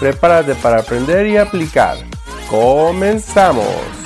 Prepárate para aprender y aplicar. ¡Comenzamos!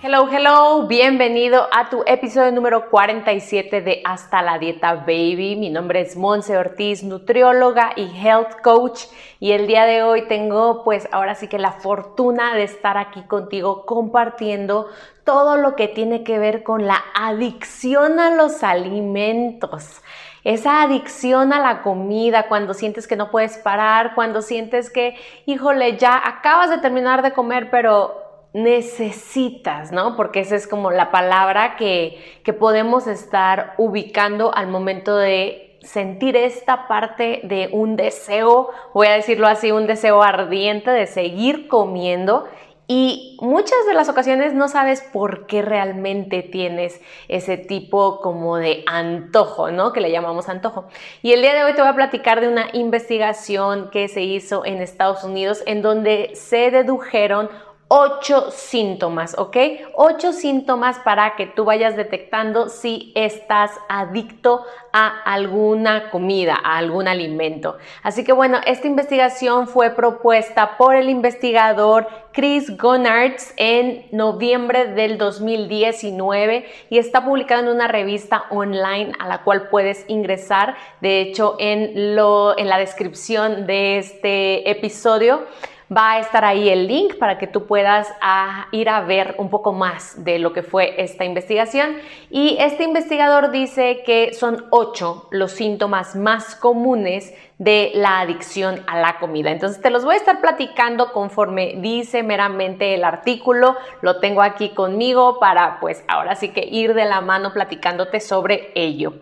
Hello, hello, bienvenido a tu episodio número 47 de Hasta la Dieta Baby. Mi nombre es Monse Ortiz, nutrióloga y health coach y el día de hoy tengo pues ahora sí que la fortuna de estar aquí contigo compartiendo todo lo que tiene que ver con la adicción a los alimentos. Esa adicción a la comida, cuando sientes que no puedes parar, cuando sientes que, híjole, ya acabas de terminar de comer, pero necesitas, ¿no? Porque esa es como la palabra que, que podemos estar ubicando al momento de sentir esta parte de un deseo, voy a decirlo así, un deseo ardiente de seguir comiendo y muchas de las ocasiones no sabes por qué realmente tienes ese tipo como de antojo, ¿no? Que le llamamos antojo. Y el día de hoy te voy a platicar de una investigación que se hizo en Estados Unidos en donde se dedujeron ocho síntomas, ¿ok? Ocho síntomas para que tú vayas detectando si estás adicto a alguna comida, a algún alimento. Así que bueno, esta investigación fue propuesta por el investigador Chris Gonards en noviembre del 2019 y está publicada en una revista online a la cual puedes ingresar. De hecho, en, lo, en la descripción de este episodio va a estar ahí el link para que tú puedas ah, ir a ver un poco más de lo que fue esta investigación. Y este investigador dice que son ocho los síntomas más comunes de la adicción a la comida. Entonces te los voy a estar platicando conforme dice meramente el artículo. Lo tengo aquí conmigo para pues ahora sí que ir de la mano platicándote sobre ello.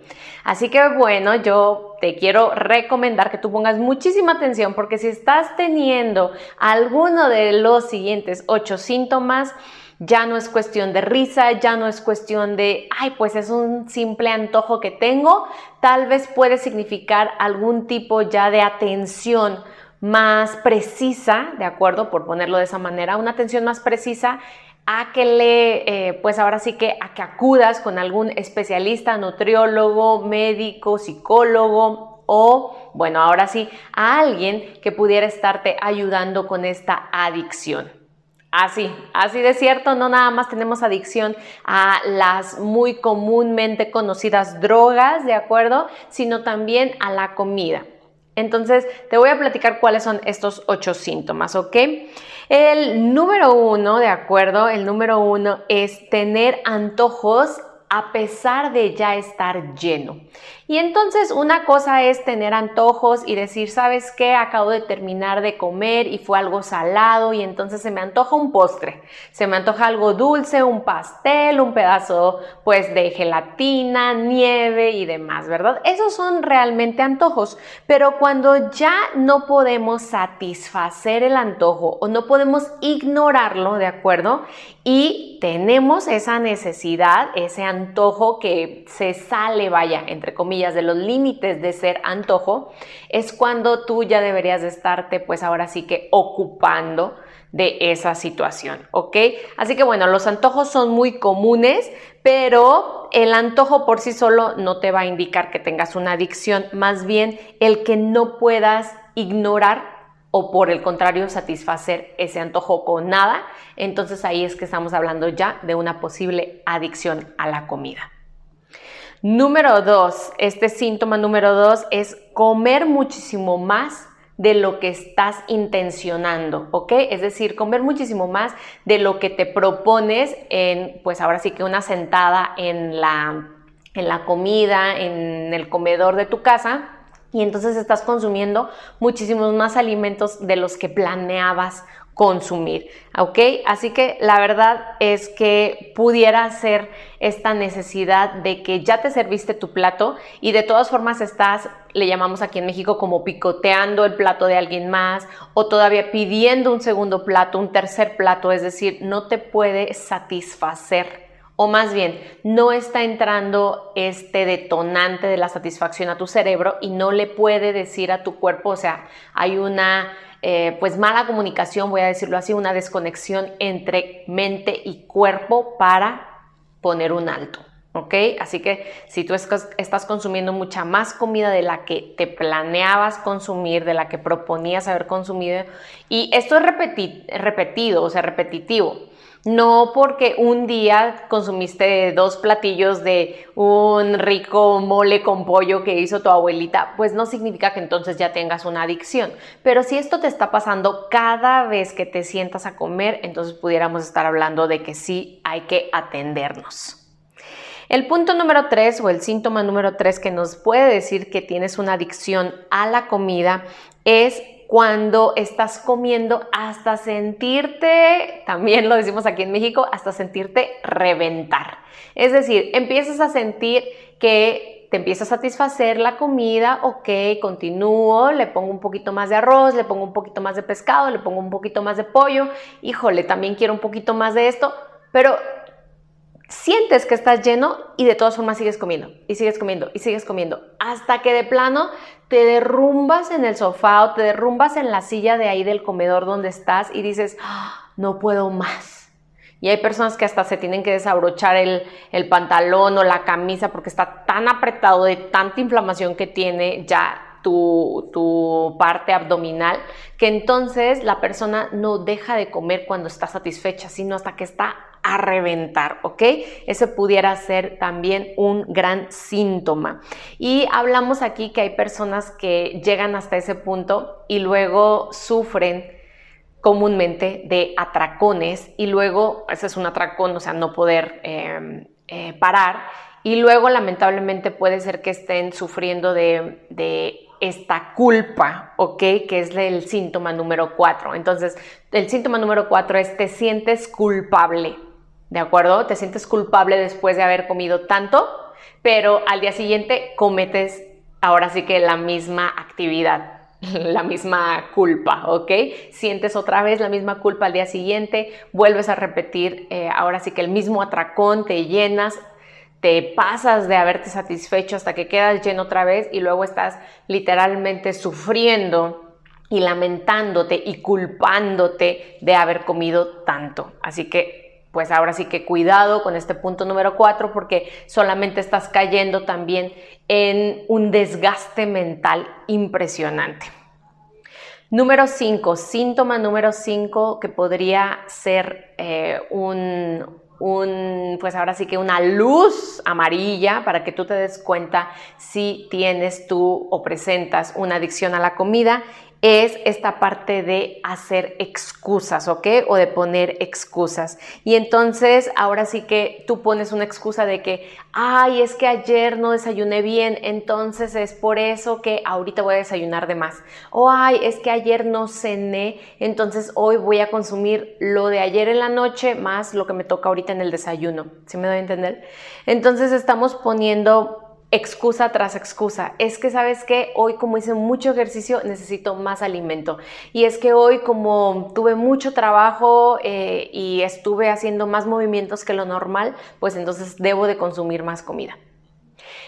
Así que bueno, yo te quiero recomendar que tú pongas muchísima atención porque si estás teniendo alguno de los siguientes ocho síntomas, ya no es cuestión de risa, ya no es cuestión de, ay, pues es un simple antojo que tengo, tal vez puede significar algún tipo ya de atención más precisa, ¿de acuerdo? Por ponerlo de esa manera, una atención más precisa a que le, eh, pues ahora sí que a que acudas con algún especialista, nutriólogo, médico, psicólogo o, bueno, ahora sí, a alguien que pudiera estarte ayudando con esta adicción. Así, así de cierto, no nada más tenemos adicción a las muy comúnmente conocidas drogas, ¿de acuerdo? Sino también a la comida. Entonces, te voy a platicar cuáles son estos ocho síntomas, ¿ok? El número uno, ¿de acuerdo? El número uno es tener antojos a pesar de ya estar lleno. Y entonces una cosa es tener antojos y decir, ¿sabes qué? Acabo de terminar de comer y fue algo salado y entonces se me antoja un postre, se me antoja algo dulce, un pastel, un pedazo pues de gelatina, nieve y demás, ¿verdad? Esos son realmente antojos, pero cuando ya no podemos satisfacer el antojo o no podemos ignorarlo, ¿de acuerdo? Y tenemos esa necesidad, ese antojo que se sale, vaya, entre comillas, de los límites de ser antojo, es cuando tú ya deberías de estarte, pues ahora sí que ocupando de esa situación, ¿ok? Así que bueno, los antojos son muy comunes, pero el antojo por sí solo no te va a indicar que tengas una adicción, más bien el que no puedas ignorar o por el contrario satisfacer ese antojo con nada, entonces ahí es que estamos hablando ya de una posible adicción a la comida. Número dos, este síntoma número dos es comer muchísimo más de lo que estás intencionando, ¿ok? Es decir, comer muchísimo más de lo que te propones en, pues ahora sí que una sentada en la, en la comida, en el comedor de tu casa, y entonces estás consumiendo muchísimos más alimentos de los que planeabas consumir, ¿ok? Así que la verdad es que pudiera ser esta necesidad de que ya te serviste tu plato y de todas formas estás, le llamamos aquí en México como picoteando el plato de alguien más o todavía pidiendo un segundo plato, un tercer plato, es decir, no te puede satisfacer o más bien, no está entrando este detonante de la satisfacción a tu cerebro y no le puede decir a tu cuerpo, o sea, hay una eh, pues mala comunicación, voy a decirlo así, una desconexión entre mente y cuerpo para poner un alto. ¿Ok? Así que si tú estás consumiendo mucha más comida de la que te planeabas consumir, de la que proponías haber consumido, y esto es repetido, o sea, repetitivo, no porque un día consumiste dos platillos de un rico mole con pollo que hizo tu abuelita, pues no significa que entonces ya tengas una adicción. Pero si esto te está pasando cada vez que te sientas a comer, entonces pudiéramos estar hablando de que sí hay que atendernos. El punto número tres o el síntoma número tres que nos puede decir que tienes una adicción a la comida es cuando estás comiendo hasta sentirte, también lo decimos aquí en México, hasta sentirte reventar. Es decir, empiezas a sentir que te empieza a satisfacer la comida, ok, continúo, le pongo un poquito más de arroz, le pongo un poquito más de pescado, le pongo un poquito más de pollo, híjole, también quiero un poquito más de esto, pero sientes que estás lleno y de todas formas sigues comiendo y sigues comiendo y sigues comiendo hasta que de plano te derrumbas en el sofá o te derrumbas en la silla de ahí del comedor donde estás y dices, ah, no puedo más. Y hay personas que hasta se tienen que desabrochar el, el pantalón o la camisa porque está tan apretado de tanta inflamación que tiene ya tu, tu, parte abdominal, que entonces la persona no deja de comer cuando está satisfecha, sino hasta que está a reventar, ¿ok? Ese pudiera ser también un gran síntoma. Y hablamos aquí que hay personas que llegan hasta ese punto y luego sufren comúnmente de atracones y luego, ese es un atracón, o sea, no poder em, eh, parar y luego lamentablemente puede ser que estén sufriendo de, de esta culpa, ¿ok? Que es el síntoma número cuatro. Entonces, el síntoma número cuatro es te sientes culpable, ¿de acuerdo? Te sientes culpable después de haber comido tanto, pero al día siguiente cometes ahora sí que la misma actividad, la misma culpa, ¿ok? Sientes otra vez la misma culpa al día siguiente, vuelves a repetir eh, ahora sí que el mismo atracón, te llenas, te pasas de haberte satisfecho hasta que quedas lleno otra vez y luego estás literalmente sufriendo y lamentándote y culpándote de haber comido tanto. Así que pues ahora sí que cuidado con este punto número cuatro porque solamente estás cayendo también en un desgaste mental impresionante. Número cinco, síntoma número cinco que podría ser eh, un, pues ahora sí que una luz amarilla para que tú te des cuenta si tienes tú o presentas una adicción a la comida es esta parte de hacer excusas, ¿ok? O de poner excusas. Y entonces ahora sí que tú pones una excusa de que, ay, es que ayer no desayuné bien, entonces es por eso que ahorita voy a desayunar de más. O ay, es que ayer no cené, entonces hoy voy a consumir lo de ayer en la noche más lo que me toca ahorita en el desayuno. ¿Sí me doy a entender? Entonces estamos poniendo excusa tras excusa. Es que, ¿sabes que Hoy como hice mucho ejercicio necesito más alimento. Y es que hoy como tuve mucho trabajo eh, y estuve haciendo más movimientos que lo normal, pues entonces debo de consumir más comida.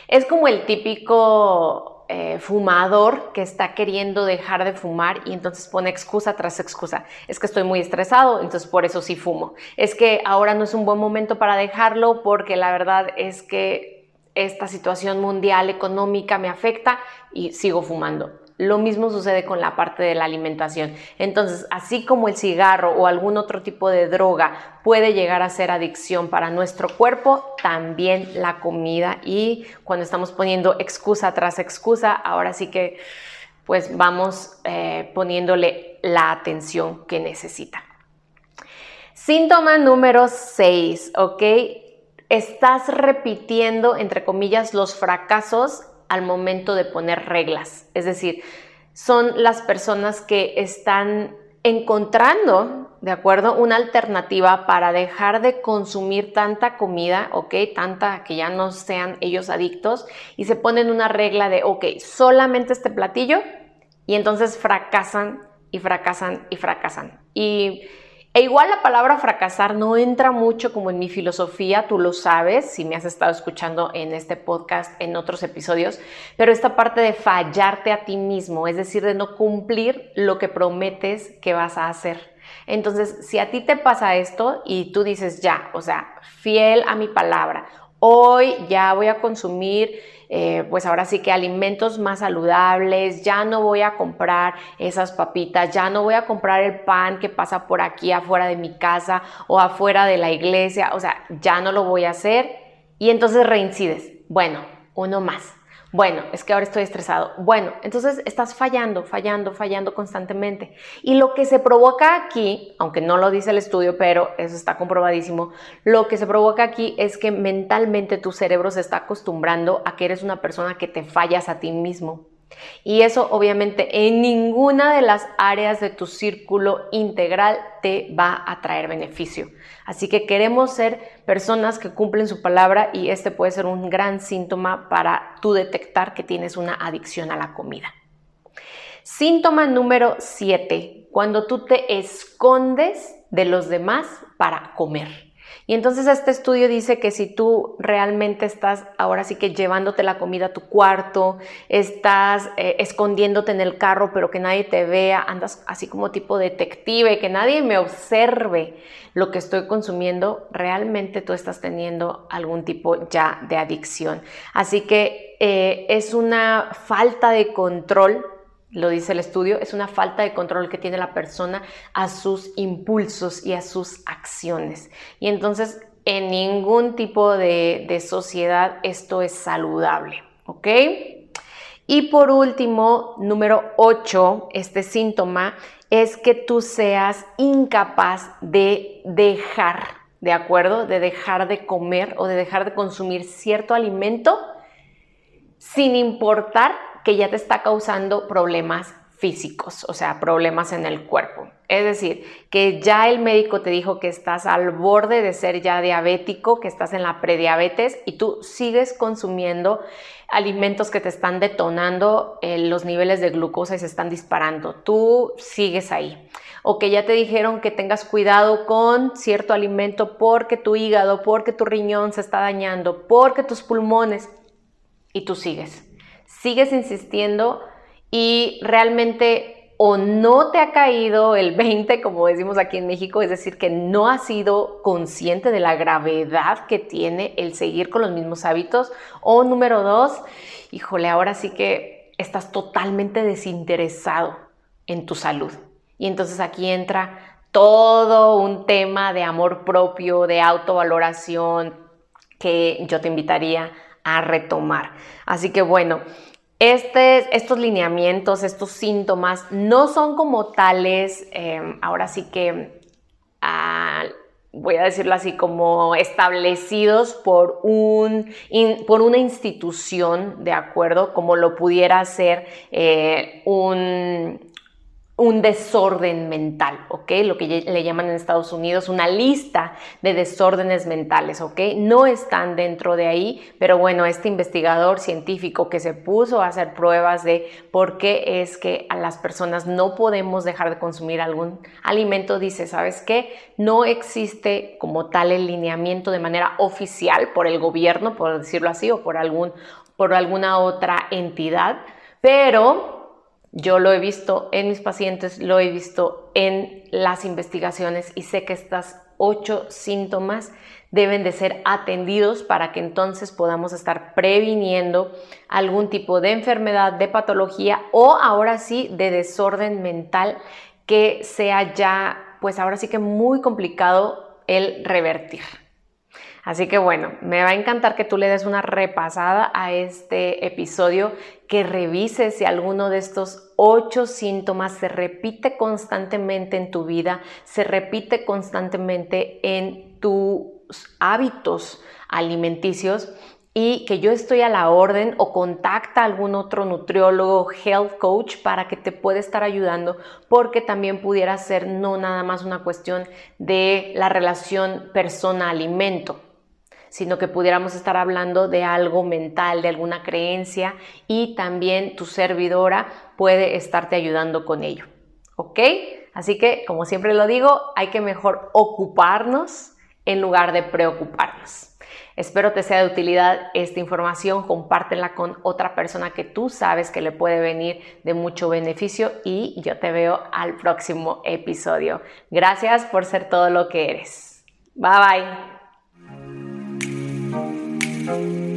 Es como el típico eh, fumador que está queriendo dejar de fumar y entonces pone excusa tras excusa. Es que estoy muy estresado, entonces por eso sí fumo. Es que ahora no es un buen momento para dejarlo porque la verdad es que esta situación mundial económica me afecta y sigo fumando. Lo mismo sucede con la parte de la alimentación. Entonces, así como el cigarro o algún otro tipo de droga puede llegar a ser adicción para nuestro cuerpo, también la comida y cuando estamos poniendo excusa tras excusa, ahora sí que pues vamos eh, poniéndole la atención que necesita. Síntoma número 6, ¿ok? Estás repitiendo, entre comillas, los fracasos al momento de poner reglas. Es decir, son las personas que están encontrando, ¿de acuerdo? Una alternativa para dejar de consumir tanta comida, ¿ok? Tanta que ya no sean ellos adictos y se ponen una regla de, ok, solamente este platillo y entonces fracasan y fracasan y fracasan. Y e igual la palabra fracasar no entra mucho como en mi filosofía, tú lo sabes, si me has estado escuchando en este podcast, en otros episodios, pero esta parte de fallarte a ti mismo, es decir, de no cumplir lo que prometes que vas a hacer. Entonces, si a ti te pasa esto y tú dices, ya, o sea, fiel a mi palabra, hoy ya voy a consumir eh, pues ahora sí que alimentos más saludables, ya no voy a comprar esas papitas, ya no voy a comprar el pan que pasa por aquí afuera de mi casa o afuera de la iglesia, o sea, ya no lo voy a hacer y entonces reincides. Bueno, uno más. Bueno, es que ahora estoy estresado. Bueno, entonces estás fallando, fallando, fallando constantemente. Y lo que se provoca aquí, aunque no lo dice el estudio, pero eso está comprobadísimo, lo que se provoca aquí es que mentalmente tu cerebro se está acostumbrando a que eres una persona que te fallas a ti mismo. Y eso obviamente en ninguna de las áreas de tu círculo integral te va a traer beneficio. Así que queremos ser personas que cumplen su palabra y este puede ser un gran síntoma para tú detectar que tienes una adicción a la comida. Síntoma número 7, cuando tú te escondes de los demás para comer. Y entonces este estudio dice que si tú realmente estás ahora sí que llevándote la comida a tu cuarto, estás eh, escondiéndote en el carro pero que nadie te vea, andas así como tipo detective, que nadie me observe lo que estoy consumiendo, realmente tú estás teniendo algún tipo ya de adicción. Así que eh, es una falta de control lo dice el estudio, es una falta de control que tiene la persona a sus impulsos y a sus acciones. Y entonces, en ningún tipo de, sociedad esto es saludable, ¿ok? Y por último, número 8, este síntoma es que tú seas incapaz de dejar, ¿de acuerdo? De dejar de comer o de dejar de consumir cierto alimento sin importar que ya te está causando problemas físicos, o sea, problemas en el cuerpo. Es decir, que ya el médico te dijo que estás al borde de ser ya diabético, que estás en la prediabetes y tú sigues consumiendo alimentos que te están detonando eh, los niveles de glucosa y se están disparando. Tú sigues ahí. O que ya te dijeron que tengas cuidado con cierto alimento porque tu hígado, porque tu riñón se está dañando, porque tus pulmones y tú sigues sigues insistiendo y realmente o no te ha caído el 20, como decimos aquí en México, es decir, que no has sido consciente de la gravedad que tiene el seguir con los mismos hábitos, o número dos, híjole, ahora sí que estás totalmente desinteresado en tu salud. Y entonces aquí entra todo un tema de amor propio, de autovaloración, que yo te invitaría a retomar. Así que bueno, este, estos lineamientos, estos síntomas no son como tales, em, ahora sí que, ah, voy a decirlo así, como establecidos por, un, por una institución, ¿de acuerdo? Como lo pudiera ser eh, un, un desorden mental, ¿ok? Lo que le llaman en Estados Unidos una lista de desórdenes mentales, ¿ok? No están dentro de ahí, pero bueno, este investigador científico que se puso a hacer pruebas de por qué es que a las personas no podemos dejar de consumir algún alimento, dice, ¿sabes qué? No existe como tal el lineamiento de manera oficial por el gobierno, por decirlo así, o por, algún, por alguna otra entidad, pero yo lo he visto en mis pacientes, lo he visto en las investigaciones y sé que estos ocho síntomas deben de ser atendidos para que entonces podamos estar previniendo algún tipo de enfermedad, de patología o ahora sí de desorden mental que sea ya, pues ahora sí que muy complicado el revertir. Así que bueno, me va a encantar que tú le des una repasada a este episodio, que revises si alguno de estos ocho síntomas se repite constantemente en tu vida, se repite constantemente en tus hábitos alimenticios y que yo estoy a la orden o contacta a algún otro nutriólogo, health coach para que te pueda estar ayudando porque también pudiera ser no nada más una cuestión de la relación persona-alimento sino que pudiéramos estar hablando de algo mental, de alguna creencia y también tu servidora puede estarte ayudando con ello. ¿Ok? Así que, como siempre lo digo, hay que mejor ocuparnos en lugar de preocuparnos. Espero te sea de utilidad esta información, compártela con otra persona que tú sabes que le puede venir de mucho beneficio y yo te veo al próximo episodio. Gracias por ser todo lo que eres. Bye bye. Thank you.